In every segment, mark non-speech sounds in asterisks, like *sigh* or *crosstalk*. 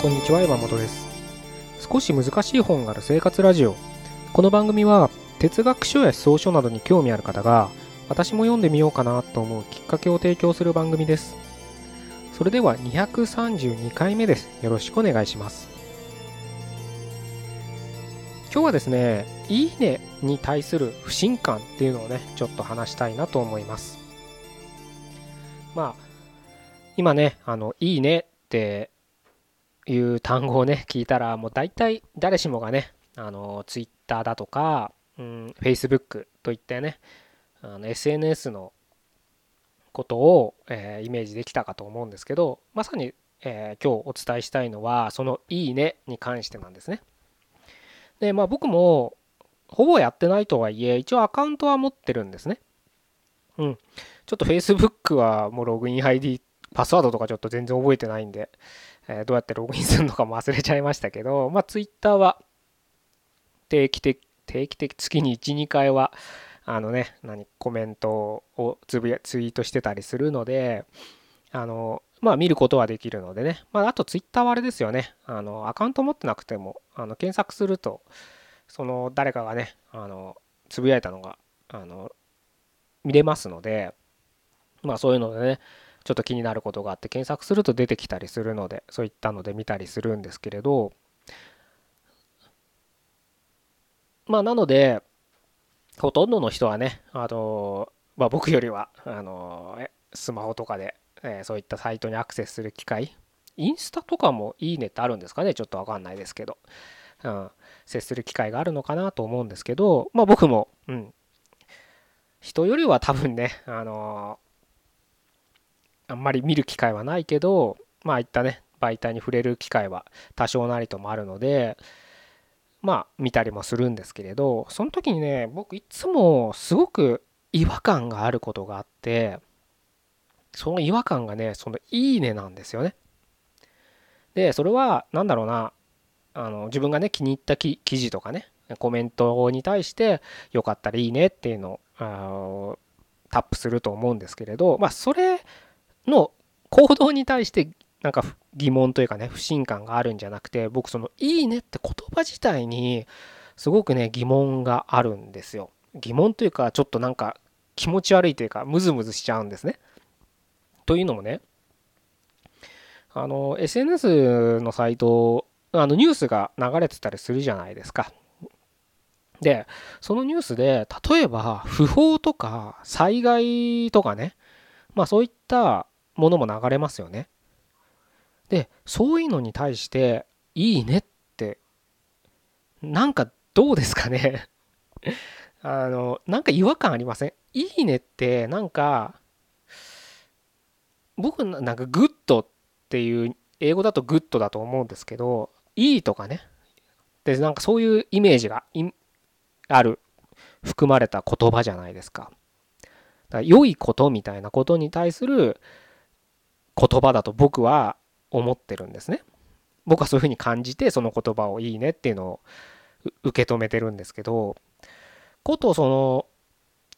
こんにちは山本です。少し難しい本がある生活ラジオ。この番組は哲学書や思想書などに興味ある方が私も読んでみようかなと思うきっかけを提供する番組です。それでは232回目です。よろしくお願いします。今日はですねいいねに対する不信感っていうのをねちょっと話したいなと思います。まあ今ねあのいいねっていう単語をね聞いたらもう大体誰しもがねあのツイッターだとか、うん、Facebook といったねあの SNS のことを、えー、イメージできたかと思うんですけどまさに、えー、今日お伝えしたいのはその「いいね」に関してなんですね。でまあ僕もほぼやってないとはいえ一応アカウントは持ってるんですね。うん。ちょっと Facebook はもうログイン ID パスワードとかちょっと全然覚えてないんで、え、どうやってログインするのかも忘れちゃいましたけど、*laughs* まあ Twitter は定期的、定期的、月に1、2回は、あのね、何、コメントをつぶや、ツイートしてたりするので、あの、まあ見ることはできるのでね。まああと Twitter はあれですよね。あの、アカウント持ってなくても、あの、検索すると、その誰かがね、あの、つぶやいたのが、あの、見れますので、まあそういうのでね、ちょっと気になることがあって検索すると出てきたりするのでそういったので見たりするんですけれどまあなのでほとんどの人はねあの、まあ、僕よりはあのスマホとかで、え、そういったサイトにアクセスする機会インスタとかもいいねってあるんですかねちょっとわかんないですけど、うん、接する機会があるのかなと思うんですけどまあ僕も、うん、人よりは多分ねあのあんまり見る機会はないけど、まあ、いったね、媒体に触れる機会は多少なりともあるので、まあ、見たりもするんですけれど、その時にね、僕いつもすごく違和感があることがあって、その違和感がね、そのいいねなんですよね。で、それは、何だろうな、あの自分がね、気に入った記事とかね、コメントに対して、よかったらいいねっていうのをタップすると思うんですけれど、まあ、それの行動に対してなんか疑問というかね不信感があるんじゃなくて僕その「いいね」って言葉自体にすごくね疑問があるんですよ。疑問というかちょっとなんか気持ち悪いというかムズムズしちゃうんですね。というのもねあの SNS のサイトあのニュースが流れてたりするじゃないですか。でそのニュースで例えば不法とか災害とかねまあそういったものも流れますよね。でそういうのに対して「いいね」ってなんかどうですかね *laughs* あのなんか違和感ありません？いいねってなんか僕なんか good っていう英語だと good だと思うんですけどいいとかねでなんかそういうイメージがある含まれた言葉じゃないですか。だ良いことみたいなことに対する言葉だと僕は思ってるんですね。僕はそういうふうに感じてその言葉をいいねっていうのを受け止めてるんですけどことその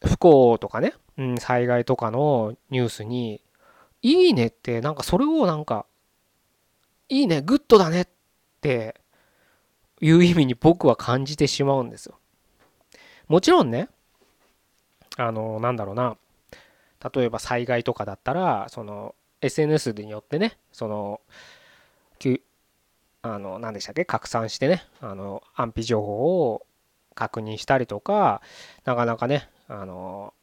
不幸とかね、うん、災害とかのニュースに「いいね」ってなんかそれをなんか「いいね good だね」っていう意味に僕は感じてしまうんですよ。もちろんねあのなんだろうな例えば災害とかだったらその SNS によってねそのあの何でしたっけ？拡散してねあの安否情報を確認したりとかなかなかねあの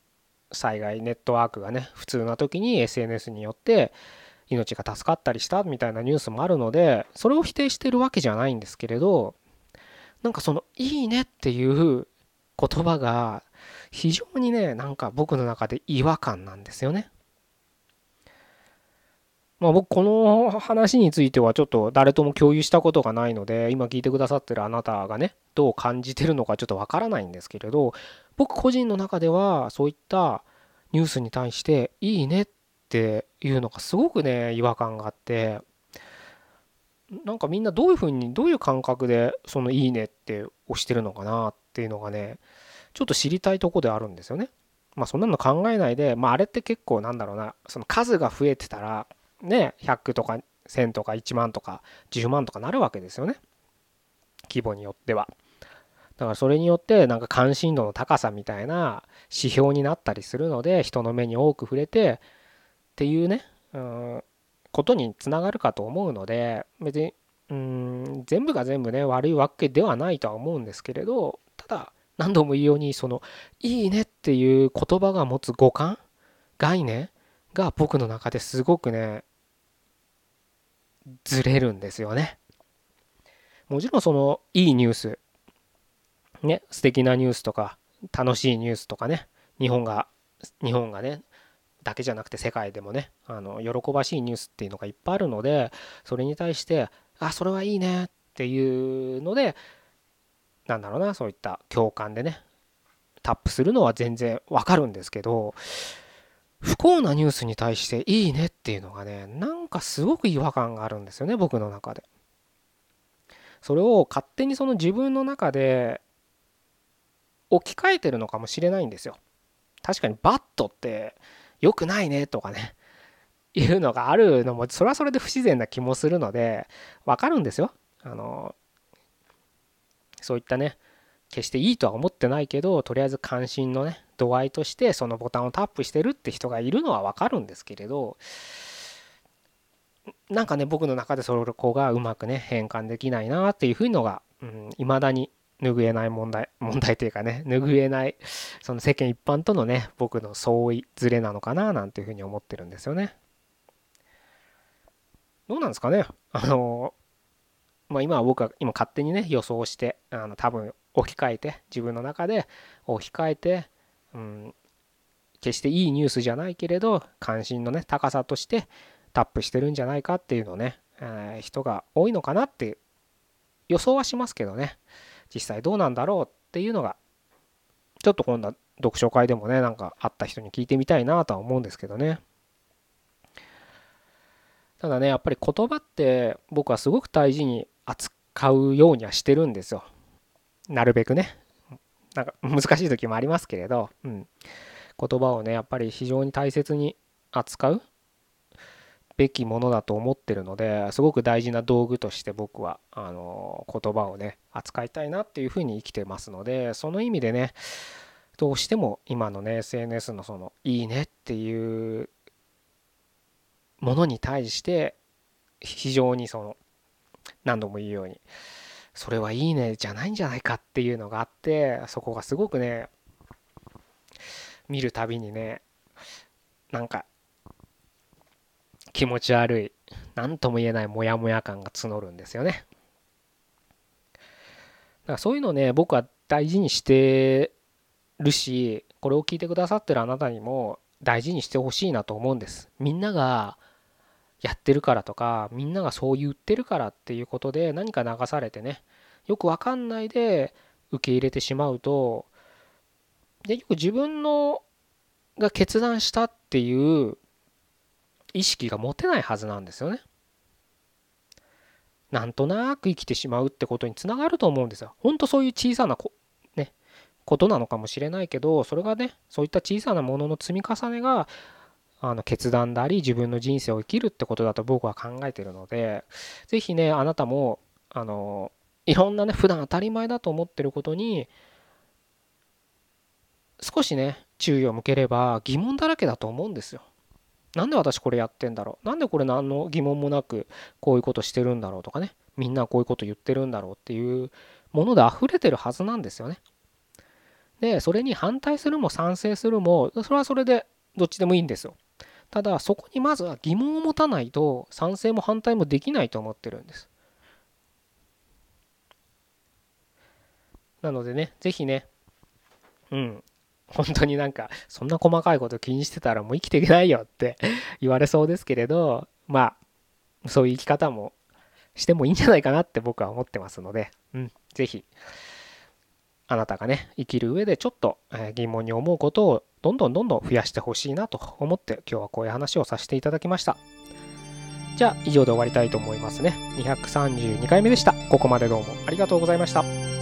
災害ネットワークがね普通な時に SNS によって命が助かったりしたみたいなニュースもあるのでそれを否定してるわけじゃないんですけれどなんかその「いいね」っていう言葉が非常にねなんか僕の中で違和感なんですよね。まあ僕この話についてはちょっと誰とも共有したことがないので今聞いてくださってるあなたがねどう感じてるのかちょっとわからないんですけれど僕個人の中ではそういったニュースに対していいねっていうのがすごくね違和感があってなんかみんなどういうふうにどういう感覚でそのいいねって押してるのかなっていうのがねちょっと知りたいとこであるんですよね。まあそんなの考えないで、まああれって結構なんだろうな、その数が増えてたら、ね、100とか1000とか1万とか10万とかなるわけですよね。規模によっては。だからそれによってなんか関心度の高さみたいな指標になったりするので人の目に多く触れてっていうねうんことにつながるかと思うので別にうん全部が全部ね悪いわけではないとは思うんですけれどただ何度も言うようにその「いいね」っていう言葉が持つ五感概念が僕の中ですごくねずれるんですよね。もちろんそのいいニュースね素敵なニュースとか楽しいニュースとかね日本が日本がねだけじゃなくて世界でもねあの喜ばしいニュースっていうのがいっぱいあるのでそれに対してあそれはいいねっていうのでなんだろうなそういった共感でねタップするのは全然わかるんですけど不幸なニュースに対していいねっていうのがねなんかすごく違和感があるんですよね僕の中で。それを勝手にその自分の中で置き換えてるのかもしれないんですよ。確かにバットって良くないねとかねいうのがあるのもそれはそれで不自然な気もするのでわかるんですよ。あのそういったね決していいとは思ってないけどとりあえず関心のね度合いとしてそのボタンをタップしてるって人がいるのはわかるんですけれどなんかね僕の中でそこがうまくね変換できないなっていうふうのがいま、うん、だに拭えない問題 *laughs* 問題というかね拭えないその世間一般とのね僕の相違ずれなのかななんていうふうに思ってるんですよね。どうなんですかね？あのまあ今は僕は今勝手にね予想してあの多分置き換えて自分の中で置き換えて、うん、決していいニュースじゃないけれど関心のね高さとしてタップしてるんじゃないかっていうのをね、えー、人が多いのかなって予想はしますけどね。実際どうなんだろうっていうのがちょっと今度は読書会でもねなんか会った人に聞いてみたいなとは思うんですけどね。ただねやっぱり言葉って僕はすごく大事に扱うようにはしてるんですよ。なるべくね。なんか難しい時もありますけれど、うん、言葉をねやっぱり非常に大切に扱うべきものだと思ってるのですごく大事な道具として僕はあの言葉をね扱いたいなっていうふうに生きてますのでその意味でねどうしても今のね SNS のその「いいね」っていうものに対して非常にその何度も言うようにそれはいいねじゃないんじゃないかっていうのがあってそこがすごくね見るたびにねなんか気持ち悪い何とも言えないモヤモヤ感が募るんですよね。だからそういうのね僕は大事にしてるしこれを聞いてくださってるあなたにも大事にしてほしいなと思うんです。みんながやってるからとかみんながそう言ってるからっていうことで何か流されてねよくわかんないで受け入れてしまうと結局自分のが決断したっていう意識が持てないはずなんですよね。なんとなく生きてしまうってことにつながると思うんですよ。ほんとそういう小さなこ,、ね、ことなのかもしれないけどそれがねそういった小さなものの積み重ねがあの決断であり自分の人生を生きるってことだと僕は考えてるので是非ねあなたもあのいろんなね普段当たり前だと思ってることに少しね注意を向ければ疑問だらけだと思うんですよ。なんで私これやってんだろう？なんでこれ何の疑問もなくこういうことしてるんだろうとかねみんなこういうこと言ってるんだろうっていうもので溢れてるはずなんですよね。でそれに反対するも賛成するもそれはそれでどっちでもいいんですよ。ただそこにまずは疑問を持たないと賛成も反対もできないと思ってるんです。なのでね、是非ね、うん、本当になんかそんな細かいこと気にしてたらもう生きていけないよって *laughs* 言われそうですけれどまあそういう生き方もしてもいいんじゃないかなって僕は思ってますので、うん、是非あなたがね生きる上でちょっと疑問に思うことをどんどんどんどん増やしてほしいなと思って今日はこういう話をさせていただきました。じゃあ以上で終わりたいと思いますね。232回目でした。ここまでどうもありがとうございました。